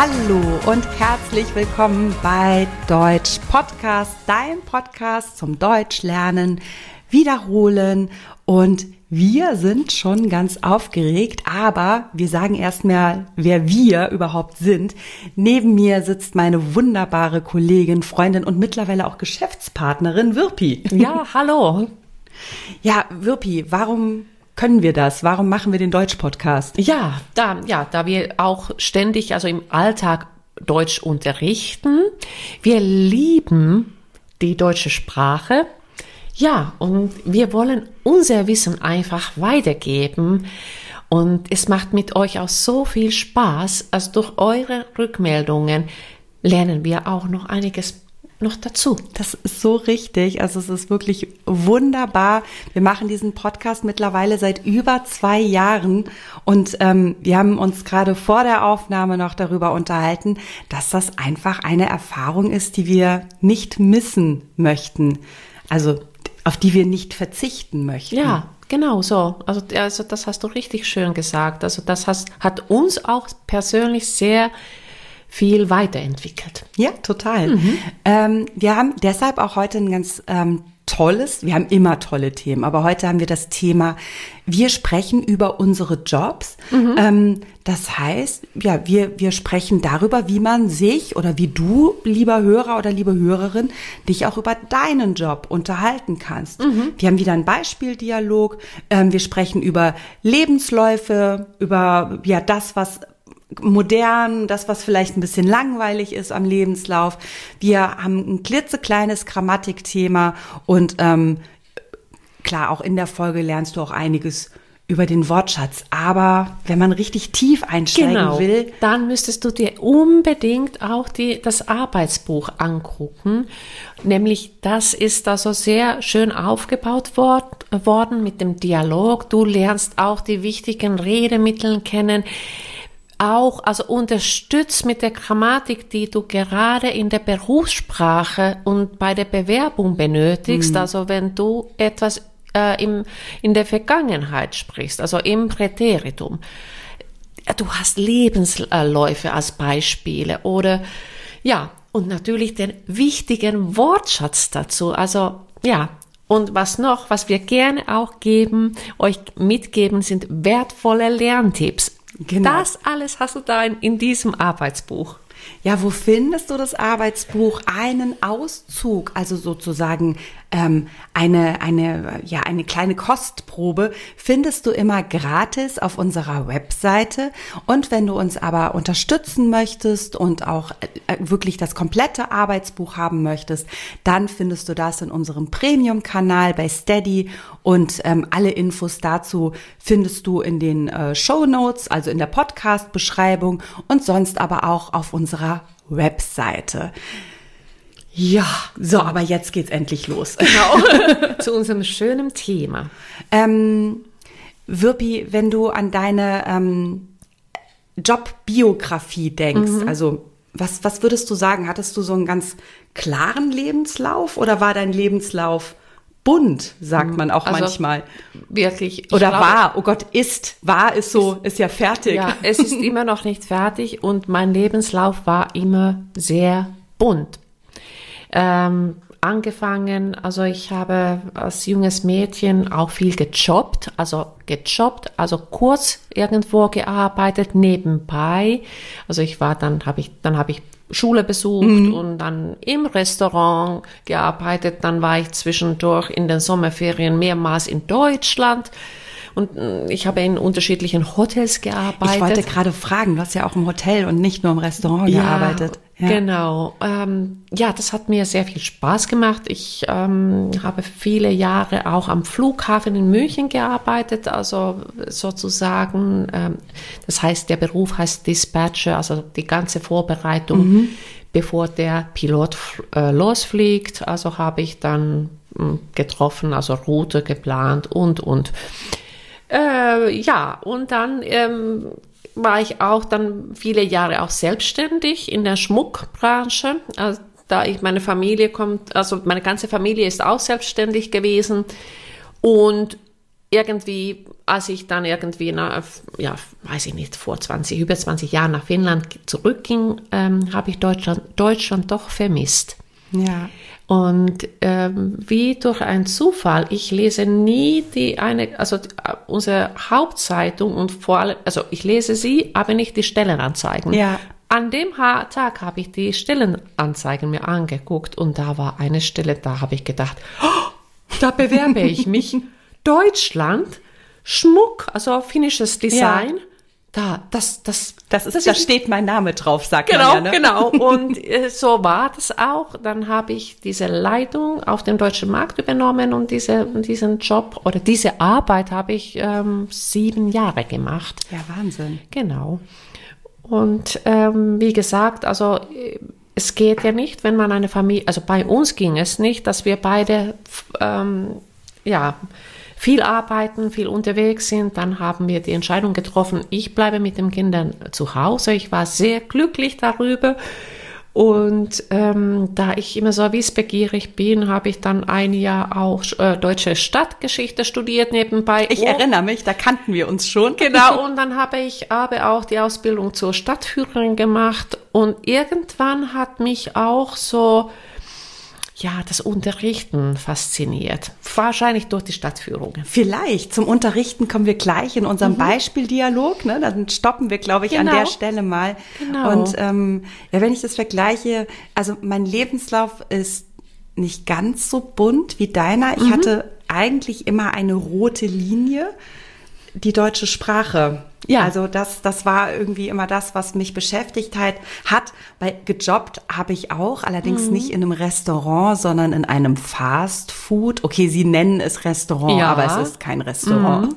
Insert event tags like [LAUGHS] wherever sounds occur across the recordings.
Hallo und herzlich willkommen bei Deutsch Podcast, dein Podcast zum Deutschlernen, Wiederholen und wir sind schon ganz aufgeregt, aber wir sagen erstmal, wer wir überhaupt sind. Neben mir sitzt meine wunderbare Kollegin, Freundin und mittlerweile auch Geschäftspartnerin Wirpi. Ja, hallo. Ja, Wirpi, warum können wir das? Warum machen wir den Deutsch-Podcast? Ja, da, ja, da wir auch ständig, also im Alltag Deutsch unterrichten. Wir lieben die deutsche Sprache. Ja, und wir wollen unser Wissen einfach weitergeben. Und es macht mit euch auch so viel Spaß. Also durch eure Rückmeldungen lernen wir auch noch einiges noch dazu. Das ist so richtig. Also es ist wirklich wunderbar. Wir machen diesen Podcast mittlerweile seit über zwei Jahren und ähm, wir haben uns gerade vor der Aufnahme noch darüber unterhalten, dass das einfach eine Erfahrung ist, die wir nicht missen möchten. Also auf die wir nicht verzichten möchten. Ja, genau so. Also, also das hast du richtig schön gesagt. Also das hast, hat uns auch persönlich sehr viel weiterentwickelt. Ja, total. Mhm. Ähm, wir haben deshalb auch heute ein ganz ähm, tolles, wir haben immer tolle Themen, aber heute haben wir das Thema, wir sprechen über unsere Jobs. Mhm. Ähm, das heißt, ja, wir, wir sprechen darüber, wie man sich oder wie du, lieber Hörer oder liebe Hörerin, dich auch über deinen Job unterhalten kannst. Mhm. Wir haben wieder einen Beispieldialog. Ähm, wir sprechen über Lebensläufe, über ja das, was modern, das, was vielleicht ein bisschen langweilig ist am Lebenslauf. Wir haben ein klitzekleines Grammatikthema und ähm, klar, auch in der Folge lernst du auch einiges über den Wortschatz. Aber wenn man richtig tief einsteigen genau, will, dann müsstest du dir unbedingt auch die, das Arbeitsbuch angucken. Nämlich das ist also sehr schön aufgebaut wort, worden mit dem Dialog. Du lernst auch die wichtigen Redemittel kennen auch, also unterstützt mit der Grammatik, die du gerade in der Berufssprache und bei der Bewerbung benötigst. Mhm. Also wenn du etwas äh, im, in der Vergangenheit sprichst, also im Präteritum. Du hast Lebensläufe als Beispiele oder ja, und natürlich den wichtigen Wortschatz dazu. Also ja, und was noch, was wir gerne auch geben, euch mitgeben, sind wertvolle Lerntipps. Genau. Das alles hast du da in, in diesem Arbeitsbuch. Ja, wo findest du das Arbeitsbuch? Einen Auszug, also sozusagen ähm, eine, eine, ja, eine kleine Kostprobe findest du immer gratis auf unserer Webseite. Und wenn du uns aber unterstützen möchtest und auch äh, wirklich das komplette Arbeitsbuch haben möchtest, dann findest du das in unserem Premium-Kanal bei Steady und ähm, alle Infos dazu findest du in den äh, Show Notes, also in der Podcast-Beschreibung und sonst aber auch auf unserer Webseite. Ja, so, aber jetzt geht's endlich los. Genau. [LAUGHS] Zu unserem schönen Thema. Ähm, Wirpi, wenn du an deine ähm, Jobbiografie denkst, mhm. also was, was würdest du sagen? Hattest du so einen ganz klaren Lebenslauf oder war dein Lebenslauf bunt, sagt man auch also manchmal? Wirklich. Oder glaube, war, oh Gott, ist, war ist so, ist ja fertig. Ja, es ist [LAUGHS] immer noch nicht fertig und mein Lebenslauf war immer sehr bunt ähm, angefangen. Also ich habe als junges Mädchen auch viel gejobbt, also gejobbt, also kurz irgendwo gearbeitet nebenbei. Also ich war dann habe ich dann habe ich Schule besucht mhm. und dann im Restaurant gearbeitet. Dann war ich zwischendurch in den Sommerferien mehrmals in Deutschland. Und mm, ich habe in unterschiedlichen Hotels gearbeitet. Ich wollte gerade fragen, du hast ja auch im Hotel und nicht nur im Restaurant ja, gearbeitet. Ja. Genau. Ähm, ja, das hat mir sehr viel Spaß gemacht. Ich ähm, habe viele Jahre auch am Flughafen in München gearbeitet, also sozusagen, ähm, das heißt, der Beruf heißt Dispatcher, also die ganze Vorbereitung, mhm. bevor der Pilot äh, losfliegt. Also habe ich dann mm, getroffen, also Route geplant und, und. Äh, ja, und dann ähm, war ich auch dann viele Jahre auch selbstständig in der Schmuckbranche. Also, da ich meine Familie kommt, also meine ganze Familie ist auch selbstständig gewesen. Und irgendwie, als ich dann irgendwie, nach, ja, weiß ich nicht, vor 20, über 20 Jahren nach Finnland zurückging, ähm, habe ich Deutschland, Deutschland doch vermisst. Ja. Und ähm, wie durch einen Zufall, ich lese nie die eine, also die, unsere Hauptzeitung und vor allem, also ich lese sie, aber nicht die Stellenanzeigen. Ja. An dem Tag habe ich die Stellenanzeigen mir angeguckt und da war eine Stelle, da habe ich gedacht, oh, da bewerbe ich mich. [LAUGHS] Deutschland, Schmuck, also finnisches Design. Ja. Da, das, das, Das ist, da steht mein Name drauf, sagt Genau, man ja, ne? genau. [LAUGHS] Und äh, so war das auch. Dann habe ich diese Leitung auf dem deutschen Markt übernommen und diese, diesen Job oder diese Arbeit habe ich ähm, sieben Jahre gemacht. Ja, Wahnsinn. Genau. Und ähm, wie gesagt, also äh, es geht ja nicht, wenn man eine Familie, also bei uns ging es nicht, dass wir beide ähm, ja viel arbeiten, viel unterwegs sind. Dann haben wir die Entscheidung getroffen, ich bleibe mit den Kindern zu Hause. Ich war sehr glücklich darüber. Und ähm, da ich immer so wissbegierig bin, habe ich dann ein Jahr auch äh, deutsche Stadtgeschichte studiert nebenbei. Ich Oh, erinnere mich, da kannten wir uns schon. Genau, [LAUGHS] und dann habe ich aber auch die Ausbildung zur Stadtführerin gemacht und irgendwann hat mich auch so, ja, das Unterrichten fasziniert. Wahrscheinlich durch die Stadtführungen. Vielleicht zum Unterrichten kommen wir gleich in unserem Beispieldialog. Ne? Dann stoppen wir, glaube ich, an Mhm. Genau. der Stelle mal. Genau. Und ähm, ja, wenn ich das vergleiche, also mein Lebenslauf ist nicht ganz so bunt wie deiner. Mhm. Ich hatte eigentlich immer eine rote Linie, die deutsche Sprache. Ja. Also das, das war irgendwie immer das, was mich beschäftigt hat. hat. Weil gejobbt habe ich auch, allerdings Mhm. nicht in einem Restaurant, sondern in einem Fast Food. Okay, sie nennen es Restaurant, Ja. aber es ist kein Restaurant.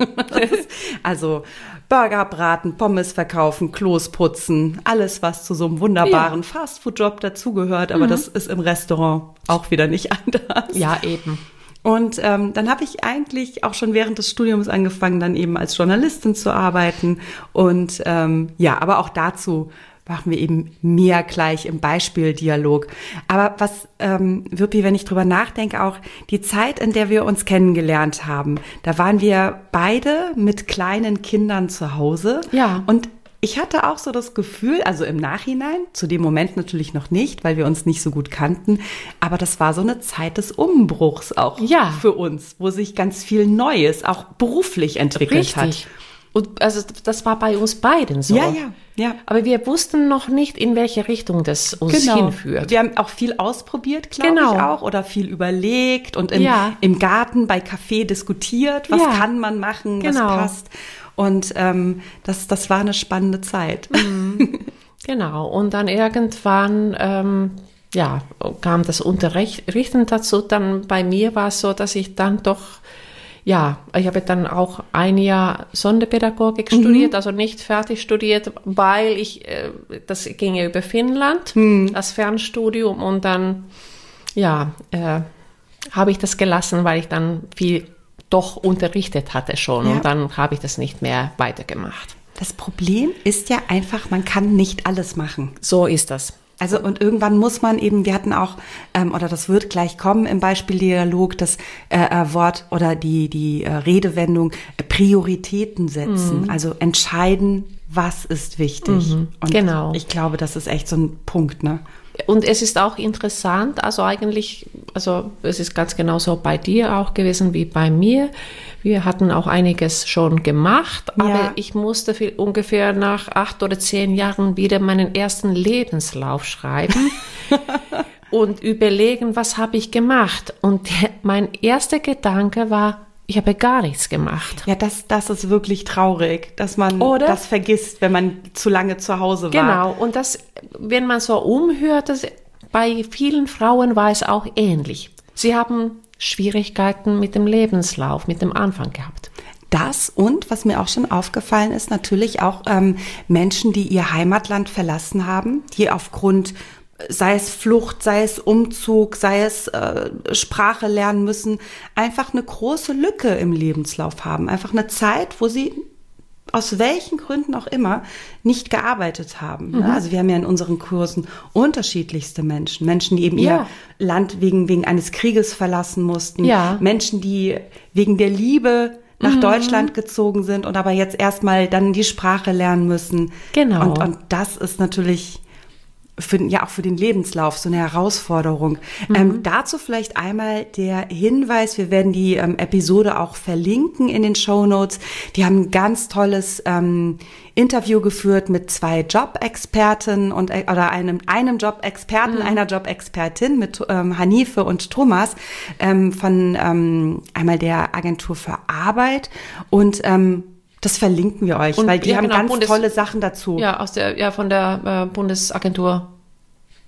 [LAUGHS] also Burger braten, Pommes verkaufen, Klos putzen, alles, was zu so einem wunderbaren Fastfood-Job dazugehört. Aber das ist im Restaurant auch wieder nicht [LAUGHS] anders. Ja, eben. Und ähm, dann habe ich eigentlich auch schon während des Studiums angefangen, dann eben als Journalistin zu arbeiten. Und ähm, ja, aber auch dazu machen wir eben mehr gleich im Beispieldialog. Aber was, ähm, Wirpi, wenn ich drüber nachdenke, auch die Zeit, in der wir uns kennengelernt haben, da waren wir beide mit kleinen Kindern zu Hause. Ja. Und ich hatte auch so das Gefühl, also im Nachhinein, zu dem Moment natürlich noch nicht, weil wir uns nicht so gut kannten, aber das war so eine Zeit des Umbruchs auch Ja. für uns, wo sich ganz viel Neues auch beruflich entwickelt hat. Und also das war bei uns beiden so. Ja, ja, ja. Aber wir wussten noch nicht, in welche Richtung das uns hinführt. Wir haben auch viel ausprobiert, glaube Genau. ich auch, oder viel überlegt und im, Ja. im Garten bei Kaffee diskutiert, was Ja. kann man machen, Genau. was passt. Und ähm, das, das war eine spannende Zeit. [LAUGHS] Genau, und dann irgendwann ähm, ja, kam das Unterrichten dazu. Dann bei mir war es so, dass ich dann doch, ja, ich habe dann auch ein Jahr Sonderpädagogik studiert, also nicht fertig studiert, weil ich, äh, das ging ja über Finnland, das Fernstudium und dann, ja, äh, habe ich das gelassen, weil ich dann viel doch unterrichtet hatte schon Ja. und dann habe ich das nicht mehr weitergemacht. Das Problem ist ja einfach, man kann nicht alles machen. So ist das. Also und irgendwann muss man eben, wir hatten auch, ähm, oder das wird gleich kommen im Beispieldialog, das äh, äh, Wort oder die, die äh, Redewendung äh, Prioritäten setzen. Also entscheiden, was ist wichtig. Und genau. ich glaube, das ist echt so ein Punkt, ne? Und es ist auch interessant, also eigentlich, also es ist ganz genauso bei dir auch gewesen wie bei mir. Wir hatten auch einiges schon gemacht, aber Ja. ich musste viel, ungefähr nach acht oder zehn Jahren wieder meinen ersten Lebenslauf schreiben [LAUGHS] und überlegen, was habe ich gemacht. Und mein erster Gedanke war, ich habe gar nichts gemacht. Ja, das, das ist wirklich traurig, dass man Oder? das vergisst, wenn man zu lange zu Hause war. Genau, und das, wenn man so umhört, das, bei vielen Frauen war es auch ähnlich. Sie haben Schwierigkeiten mit dem Lebenslauf, mit dem Anfang gehabt. Das und, was mir auch schon aufgefallen ist, natürlich auch ähm, Menschen, die ihr Heimatland verlassen haben, die aufgrund, sei es Flucht, sei es Umzug, sei es äh, Sprache lernen müssen, einfach eine große Lücke im Lebenslauf haben. Einfach eine Zeit, wo sie aus welchen Gründen auch immer nicht gearbeitet haben. ne? Also wir haben ja in unseren Kursen unterschiedlichste Menschen. Menschen, die eben Ja. ihr Land wegen, wegen eines Krieges verlassen mussten. Ja. Menschen, die wegen der Liebe nach mhm. Deutschland gezogen sind und aber jetzt erstmal dann die Sprache lernen müssen. Genau. Und, und das ist natürlich für, ja auch für den Lebenslauf so eine Herausforderung. Mhm. Ähm, dazu vielleicht einmal der Hinweis, wir werden die ähm, Episode auch verlinken in den Show Notes. Die haben ein ganz tolles ähm, Interview geführt mit zwei Job-Experten und äh, oder einem einem Job-Experten, mhm. einer Job-Expertin mit ähm, Hanife und Thomas ähm, von ähm, einmal der Agentur für Arbeit und ähm, das verlinken wir euch, und, weil die ja, haben genau, ganz Bundes tolle Sachen dazu. Ja, aus der, ja, von der äh, Bundesagentur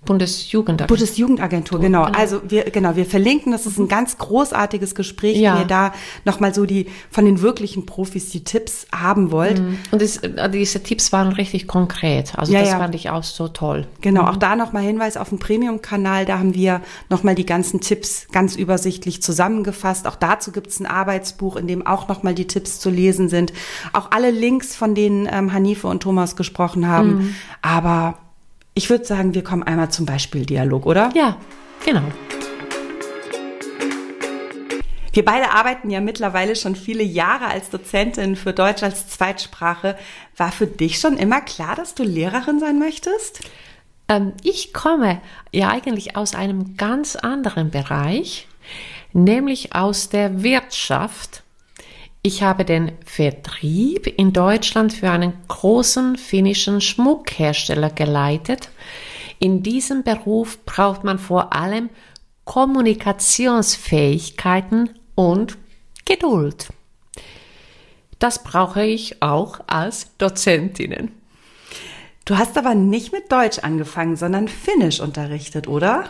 Bundesjugendagentur. Bundesjugendagentur, genau. genau. Also wir, genau, wir verlinken, das ist ein ganz großartiges Gespräch, ja. wenn ihr da nochmal so die, von den wirklichen Profis die Tipps haben wollt. Mhm. Und das, äh, diese Tipps waren richtig konkret. Also ja, das ja. fand ich auch so toll. Genau, mhm. auch da nochmal Hinweis auf den Premium-Kanal, da haben wir nochmal die ganzen Tipps ganz übersichtlich zusammengefasst. Auch dazu gibt es ein Arbeitsbuch, in dem auch nochmal die Tipps zu lesen sind. Auch alle Links, von denen ähm, Hanife und Thomas gesprochen haben. Mhm. Aber ich würde sagen, wir kommen einmal zum Beispieldialog, oder? Ja, genau. Wir beide arbeiten ja mittlerweile schon viele Jahre als Dozentin für Deutsch als Zweitsprache. War für dich schon immer klar, dass du Lehrerin sein möchtest? Ähm, ich komme ja eigentlich aus einem ganz anderen Bereich, nämlich aus der Wirtschaft. Ich habe den Vertrieb in Deutschland für einen großen finnischen Schmuckhersteller geleitet. In diesem Beruf braucht man vor allem Kommunikationsfähigkeiten und Geduld. Das brauche ich auch als Dozentinnen. Du hast aber nicht mit Deutsch angefangen, sondern Finnisch unterrichtet, oder?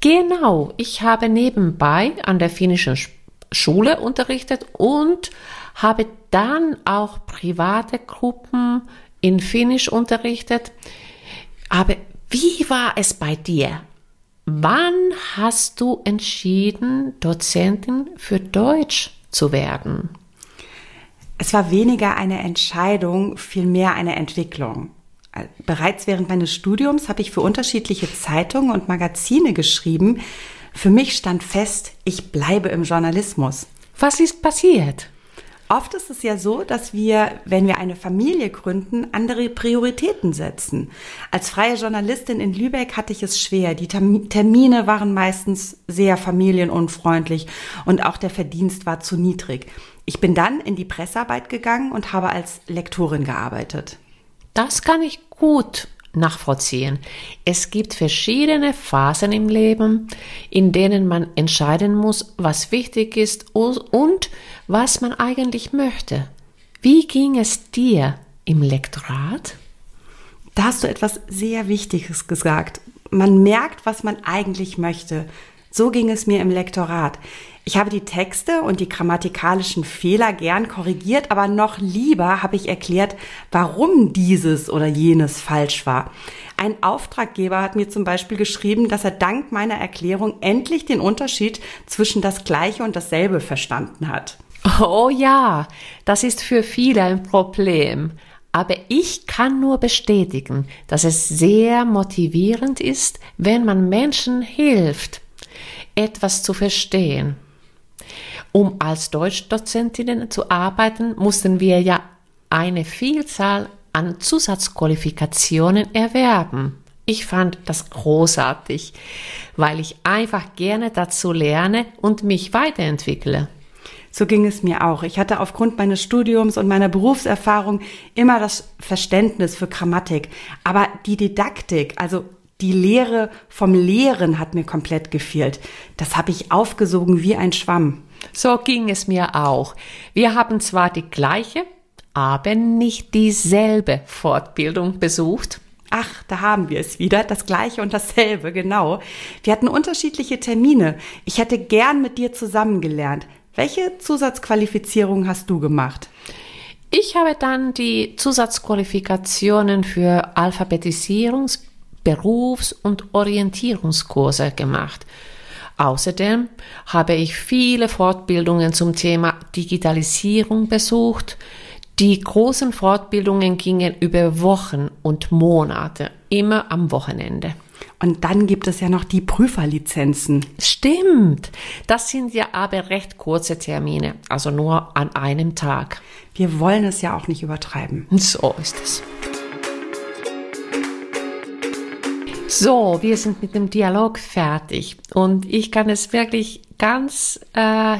Genau, ich habe nebenbei an der finnischen Schule unterrichtet und habe dann auch private Gruppen in Finnisch unterrichtet. Aber wie war es bei dir? Wann hast du entschieden, Dozentin für Deutsch zu werden? Es war weniger eine Entscheidung, vielmehr eine Entwicklung. Bereits während meines Studiums habe ich für unterschiedliche Zeitungen und Magazine geschrieben, für mich stand fest, ich bleibe im Journalismus. Was ist passiert? Oft ist es ja so, dass wir, wenn wir eine Familie gründen, andere Prioritäten setzen. Als freie Journalistin in Lübeck hatte ich es schwer. Die Termine waren meistens sehr familienunfreundlich und auch der Verdienst war zu niedrig. Ich bin dann in die Pressearbeit gegangen und habe als Lektorin gearbeitet. Das kann ich gut nachvollziehen. Es gibt verschiedene Phasen im Leben, in denen man entscheiden muss, was wichtig ist und was man eigentlich möchte. Wie ging es dir im Lektorat? Da hast du etwas sehr Wichtiges gesagt. Man merkt, was man eigentlich möchte. So ging es mir im Lektorat. Ich habe die Texte und die grammatikalischen Fehler gern korrigiert, aber noch lieber habe ich erklärt, warum dieses oder jenes falsch war. Ein Auftraggeber hat mir zum Beispiel geschrieben, dass er dank meiner Erklärung endlich den Unterschied zwischen das Gleiche und dasselbe verstanden hat. Oh ja, das ist für viele ein Problem. Aber ich kann nur bestätigen, dass es sehr motivierend ist, wenn man Menschen hilft, etwas zu verstehen. Um als Deutschdozentinnen zu arbeiten, mussten wir ja eine Vielzahl an Zusatzqualifikationen erwerben. Ich fand das großartig, weil ich einfach gerne dazu lerne und mich weiterentwickle. So ging es mir auch. Ich hatte aufgrund meines Studiums und meiner Berufserfahrung immer das Verständnis für Grammatik. Aber die Didaktik, also die Lehre vom Lehren hat mir komplett gefehlt. Das habe ich aufgesogen wie ein Schwamm. So ging es mir auch. Wir haben zwar die gleiche, aber nicht dieselbe Fortbildung besucht. Ach, da haben wir es wieder, das gleiche und dasselbe, genau. Wir hatten unterschiedliche Termine. Ich hätte gern mit dir zusammengelernt. Welche Zusatzqualifizierung hast du gemacht? Ich habe dann die Zusatzqualifikationen für Alphabetisierungs-, Berufs- und Orientierungskurse gemacht. Außerdem habe ich viele Fortbildungen zum Thema Digitalisierung besucht. Die großen Fortbildungen gingen über Wochen und Monate, immer am Wochenende. Und dann gibt es ja noch die Prüferlizenzen. Stimmt. Das sind ja aber recht kurze Termine, also nur an einem Tag. Wir wollen es ja auch nicht übertreiben. So ist es. So, wir sind mit dem Dialog fertig und ich kann es wirklich ganz, äh,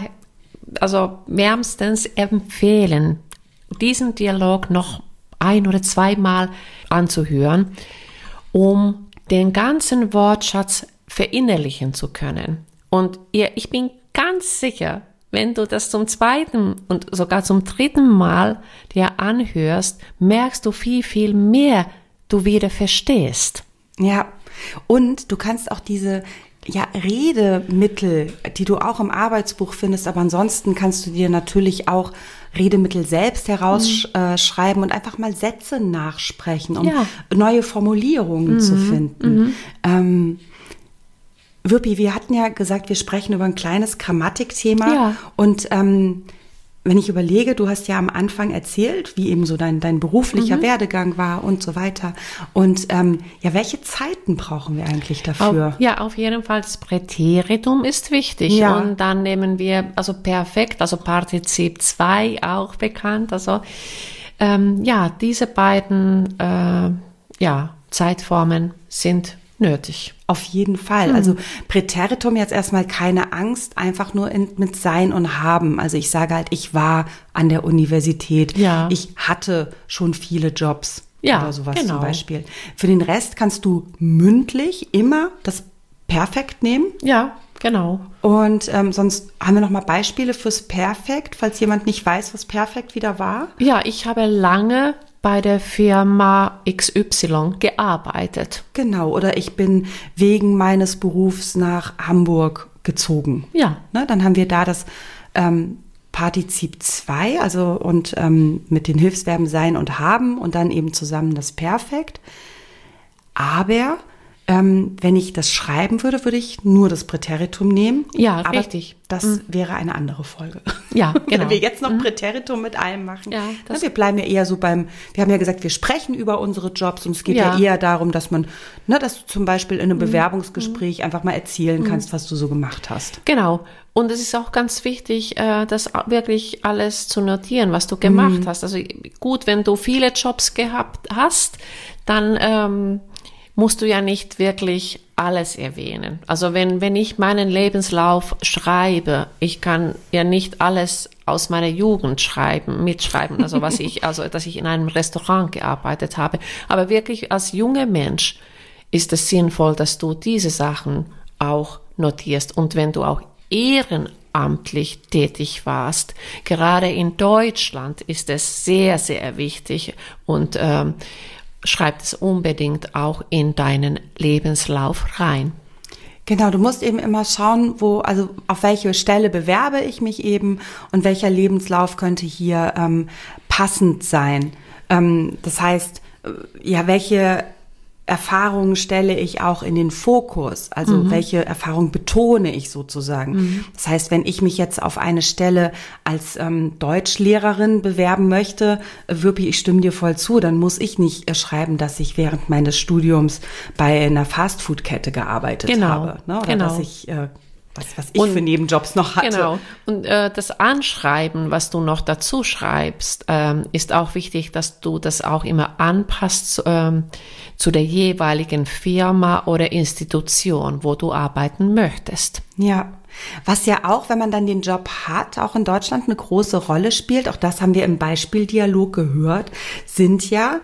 also wärmstens empfehlen, diesen Dialog noch ein oder zweimal anzuhören, um den ganzen Wortschatz verinnerlichen zu können. Und ihr, ich bin ganz sicher, wenn du das zum zweiten und sogar zum dritten Mal dir anhörst, merkst du viel, viel mehr du wieder verstehst. Ja, und du kannst auch diese ja, Redemittel, die du auch im Arbeitsbuch findest, aber ansonsten kannst du dir natürlich auch Redemittel selbst herausschreiben mhm. und einfach mal Sätze nachsprechen, um ja. neue Formulierungen mhm. zu finden. Mhm. Ähm, Wirpi, wir hatten ja gesagt, wir sprechen über ein kleines Grammatikthema ja. und ähm, wenn ich überlege, du hast ja am Anfang erzählt, wie eben so dein, dein beruflicher mhm. Werdegang war und so weiter. Und ähm, ja, welche Zeiten brauchen wir eigentlich dafür? Auf, ja, auf jeden Fall das Präteritum ist wichtig. Ja. Und dann nehmen wir, also perfekt, also Partizip 2 auch bekannt. Also ähm, ja, diese beiden äh, ja, Zeitformen sind nötig. Auf jeden Fall. Mhm. Also Präteritum jetzt erstmal keine Angst, einfach nur in, mit Sein und Haben. Also ich sage halt, ich war an der Universität. Ja. Ich hatte schon viele Jobs. Ja, oder sowas genau. zum Beispiel. Für den Rest kannst du mündlich immer das Perfekt nehmen. Ja, genau. Und ähm, sonst haben wir noch mal Beispiele fürs Perfekt, falls jemand nicht weiß, was Perfekt wieder war. Ja, ich habe lange bei der Firma XY gearbeitet. Genau, oder ich bin wegen meines Berufs nach Hamburg gezogen. Ja. Ne, dann haben wir da das ähm, Partizip 2, also und ähm, mit den Hilfsverben sein und haben und dann eben zusammen das Perfekt. Aber ähm, wenn ich das schreiben würde, würde ich nur das Präteritum nehmen. Ja, Aber richtig. Das mhm. wäre eine andere Folge. Ja, [LAUGHS] genau. wenn wir jetzt noch mhm. Präteritum mit allem machen. Ja, Na, wir bleiben ja eher so beim, wir haben ja gesagt, wir sprechen über unsere Jobs und es geht ja, ja eher darum, dass man, ne, dass du zum Beispiel in einem mhm. Bewerbungsgespräch mhm. einfach mal erzählen mhm. kannst, was du so gemacht hast. Genau. Und es ist auch ganz wichtig, äh, das wirklich alles zu notieren, was du gemacht mhm. hast. Also gut, wenn du viele Jobs gehabt hast, dann ähm, musst du ja nicht wirklich alles erwähnen. Also wenn, wenn ich meinen Lebenslauf schreibe, ich kann ja nicht alles aus meiner Jugend schreiben, mitschreiben, also was ich, [LAUGHS] also, dass ich in einem Restaurant gearbeitet habe. Aber wirklich als junger Mensch ist es sinnvoll, dass du diese Sachen auch notierst. Und wenn du auch ehrenamtlich tätig warst. Gerade in Deutschland ist es sehr, sehr wichtig und ähm, schreib es unbedingt auch in deinen Lebenslauf rein. Genau, du musst eben immer schauen, wo, also auf welche Stelle bewerbe ich mich eben und welcher Lebenslauf könnte hier ähm, passend sein. Ähm, das heißt, äh, ja, welche Erfahrungen stelle ich auch in den Fokus? Also mhm. welche Erfahrung betone ich sozusagen? Mhm. Das heißt, wenn ich mich jetzt auf eine Stelle als ähm, Deutschlehrerin bewerben möchte, Wirpi, ich stimme dir voll zu, dann muss ich nicht äh, schreiben, dass ich während meines Studiums bei einer Fastfood-Kette gearbeitet genau. habe. Ne? Oder genau. dass ich äh, was, was ich und, für Nebenjobs noch hatte. Genau. Und äh, das Anschreiben, was du noch dazu schreibst, ähm, ist auch wichtig, dass du das auch immer anpasst ähm, zu der jeweiligen Firma oder Institution, wo du arbeiten möchtest. Ja. Was ja auch, wenn man dann den Job hat, auch in Deutschland eine große Rolle spielt, auch das haben wir im Beispieldialog gehört, sind ja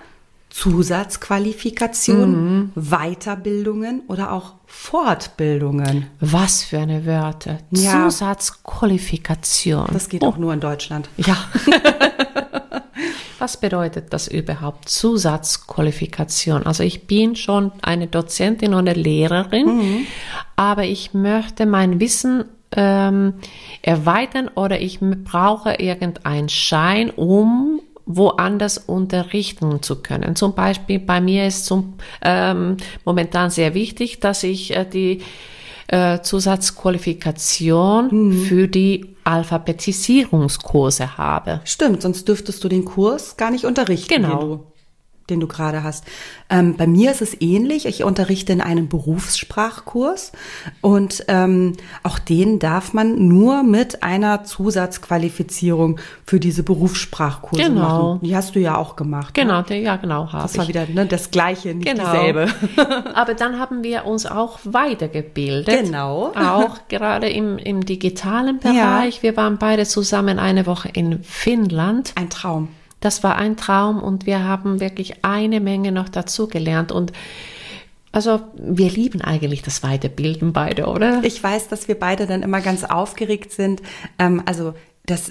Zusatzqualifikationen, mhm. Weiterbildungen oder auch Fortbildungen. Was für eine Wörter. Ja. Zusatzqualifikation. Das geht oh. auch nur in Deutschland. Ja. [LAUGHS] Was bedeutet das überhaupt? Zusatzqualifikation. Also ich bin schon eine Dozentin oder Lehrerin, mhm. aber ich möchte mein Wissen ähm, erweitern oder ich brauche irgendeinen Schein, um woanders unterrichten zu können. Zum Beispiel bei mir ist zum, ähm, momentan sehr wichtig, dass ich äh, die äh, Zusatzqualifikation mhm. für die Alphabetisierungskurse habe. Stimmt, sonst dürftest du den Kurs gar nicht unterrichten. Genau. Den du gerade hast. Ähm, bei mir ist es ähnlich. Ich unterrichte in einem Berufssprachkurs und ähm, auch den darf man nur mit einer Zusatzqualifizierung für diese Berufssprachkurse Genau. machen. Die hast du ja auch gemacht. Genau, Ne? ja, genau, Das war ich. wieder ne, das Gleiche, nicht Genau. dieselbe. [LAUGHS] Aber dann haben wir uns auch weitergebildet. Genau. Auch gerade im, im digitalen Bereich. Wir waren beide zusammen eine Woche in Finnland. Ein Traum. Das war ein Traum und wir haben wirklich eine Menge noch dazu gelernt. Und also wir lieben eigentlich das Weiterbilden beide, oder? Ich weiß, dass wir beide dann immer ganz aufgeregt sind. Ähm, also das,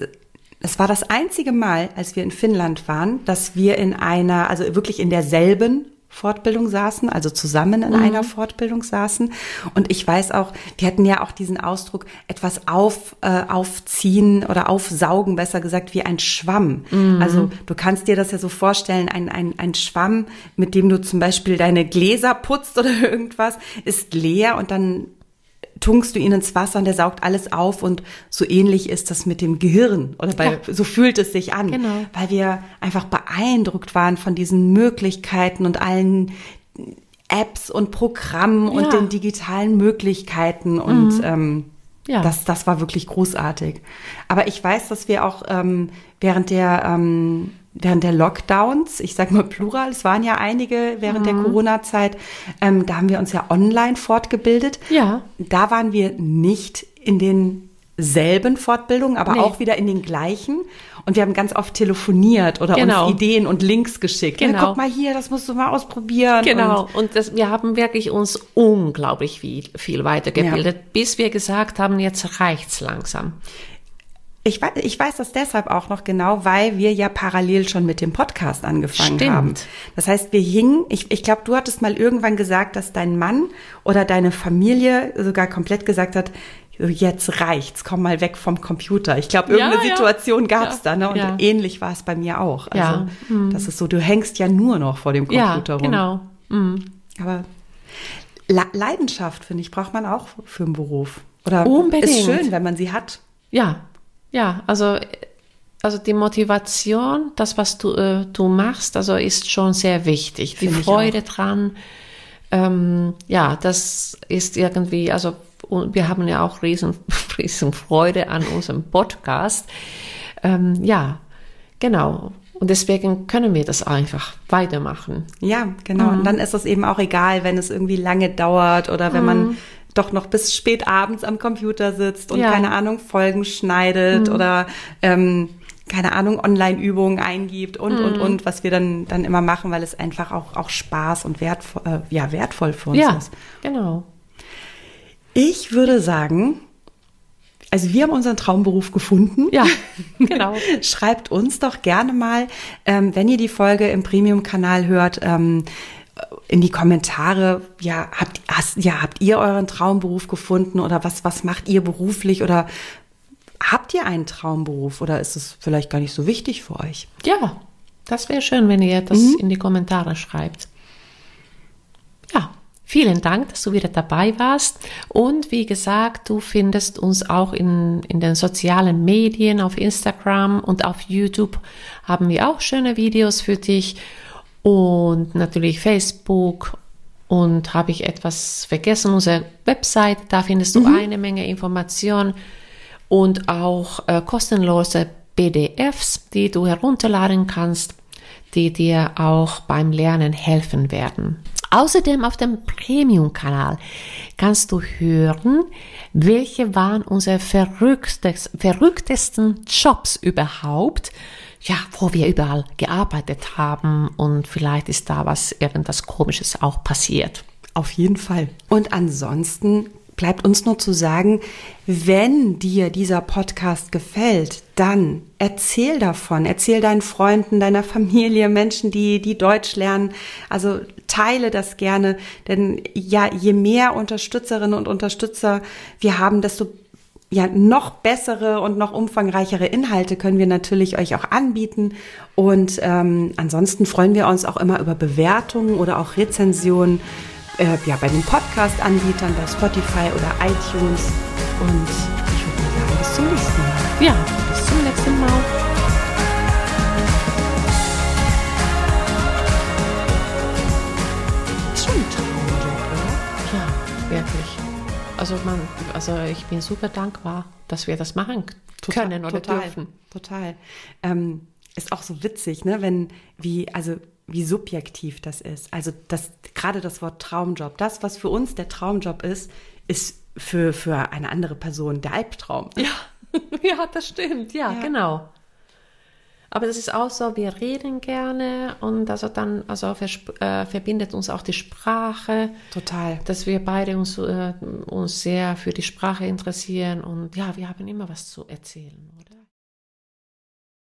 das war das einzige Mal, als wir in Finnland waren, dass wir in einer, also wirklich in derselben Fortbildung saßen, also zusammen in einer Fortbildung saßen. Und ich weiß auch, die hatten ja auch diesen Ausdruck, etwas auf, äh, aufziehen oder aufsaugen, besser gesagt, wie ein Schwamm. Also du kannst dir das ja so vorstellen, ein, ein, ein Schwamm, mit dem du zum Beispiel deine Gläser putzt oder [LAUGHS] irgendwas, ist leer und dann tunkst du ihn ins Wasser und der saugt alles auf und so ähnlich ist das mit dem Gehirn oder bei, Ja. so fühlt es sich an, Genau. weil wir einfach beeindruckt waren von diesen Möglichkeiten und allen Apps und Programmen und Ja. den digitalen Möglichkeiten und ähm, Ja. das, das war wirklich großartig. Aber ich weiß, dass wir auch ähm, während der ähm, während der Lockdowns, ich sage mal Plural, es waren ja einige während der Corona-Zeit, ähm, da haben wir uns ja online fortgebildet. Ja. Da waren wir nicht in denselben Fortbildungen, aber Nee. auch wieder in den gleichen. Und wir haben ganz oft telefoniert oder Genau. uns Ideen und Links geschickt. Ja, Genau. guck mal hier, das musst du mal ausprobieren. Genau, Und und das, wir haben wirklich uns unglaublich viel, viel weitergebildet, bis wir gesagt haben, jetzt reicht's langsam. Ich, weiß, ich weiß das deshalb auch noch genau, weil wir ja parallel schon mit dem Podcast angefangen Stimmt. haben. Das heißt, wir hingen, ich, ich glaube, du hattest mal irgendwann gesagt, dass dein Mann oder deine Familie sogar komplett gesagt hat, jetzt reicht's, komm mal weg vom Computer. Ich glaube, irgendeine Ja, ja. Situation gab's Ja, da, ne? Und ja. ähnlich war es bei mir auch. Also, Ja, hm. das ist so, du hängst ja nur noch vor dem Ja, Computer rum. genau. Mhm. Aber Le Leidenschaft, finde ich, braucht man auch für einen Beruf. Oder Unbedingt. ist schön, wenn man sie hat. Ja, ja, also, also die Motivation, das, was du, äh, du machst, also ist schon sehr wichtig. Die Finde ich Freude dran, ähm, ja, das ist irgendwie, also wir haben ja auch riesen, [LAUGHS] riesen Freude an unserem Podcast. Ähm, ja, genau. Und deswegen können wir das einfach weitermachen. Ja, genau. Mhm. Und dann ist es eben auch egal, wenn es irgendwie lange dauert oder wenn Mhm. man doch noch bis spät abends am Computer sitzt und Ja. Mhm. keine Ahnung Folgen schneidet oder ähm, keine Ahnung Online-Übungen eingibt und Mhm. und und was wir dann dann immer machen, weil es einfach auch auch Spaß und wertvoll äh, ja wertvoll für uns Ja, ist. genau. Ich würde sagen, also wir haben unseren Traumberuf gefunden. Ja, [LAUGHS] genau. Schreibt uns doch gerne mal, ähm, wenn ihr die Folge im Premium-Kanal hört, ähm, in die Kommentare, ja, habt, hast, ja, habt ihr euren Traumberuf gefunden oder was, was macht ihr beruflich oder habt ihr einen Traumberuf oder ist es vielleicht gar nicht so wichtig für euch? Ja, das wäre schön, wenn ihr das in die Kommentare schreibt. Ja, vielen Dank, dass du wieder dabei warst. Und wie gesagt, du findest uns auch in, in den sozialen Medien, auf Instagram und auf YouTube haben wir auch schöne Videos für dich. Und natürlich Facebook. Und habe ich etwas vergessen? Unsere Website, da findest du eine Menge Informationen und auch äh, kostenlose PDFs, die du herunterladen kannst, die dir auch beim Lernen helfen werden. Außerdem auf dem Premium-Kanal kannst du hören, welche waren unsere verrücktes, verrücktesten Jobs überhaupt, ja, wo wir überall gearbeitet haben und vielleicht ist da was, irgendwas Komisches auch passiert. Auf jeden Fall. Und ansonsten bleibt uns nur zu sagen, wenn dir dieser Podcast gefällt, dann erzähl davon. Erzähl deinen Freunden, deiner Familie, Menschen, die, die Deutsch lernen. Also teile das gerne. Denn ja, je mehr Unterstützerinnen und Unterstützer wir haben, desto ja, noch bessere und noch umfangreichere Inhalte können wir natürlich euch auch anbieten. Und ähm, ansonsten freuen wir uns auch immer über Bewertungen oder auch Rezensionen äh, ja, bei den Podcast-Anbietern, bei Spotify oder iTunes. Und ich würde mal sagen, bis zum nächsten Mal. Ja, also ich bin super dankbar, dass wir das machen können oder total, dürfen. Total. Ähm, ist auch so witzig, ne, wenn, wie, also, wie subjektiv das ist. Also, das, gerade das Wort Traumjob, das, was für uns der Traumjob ist, ist für, für eine andere Person der Albtraum. Ja, [LAUGHS] ja, das stimmt, ja, Ja. genau. Aber das ist auch so, wir reden gerne und also dann, also äh, verbindet uns auch die Sprache, Total. dass wir beide uns, äh, uns sehr für die Sprache interessieren und ja, wir haben immer was zu erzählen, oder?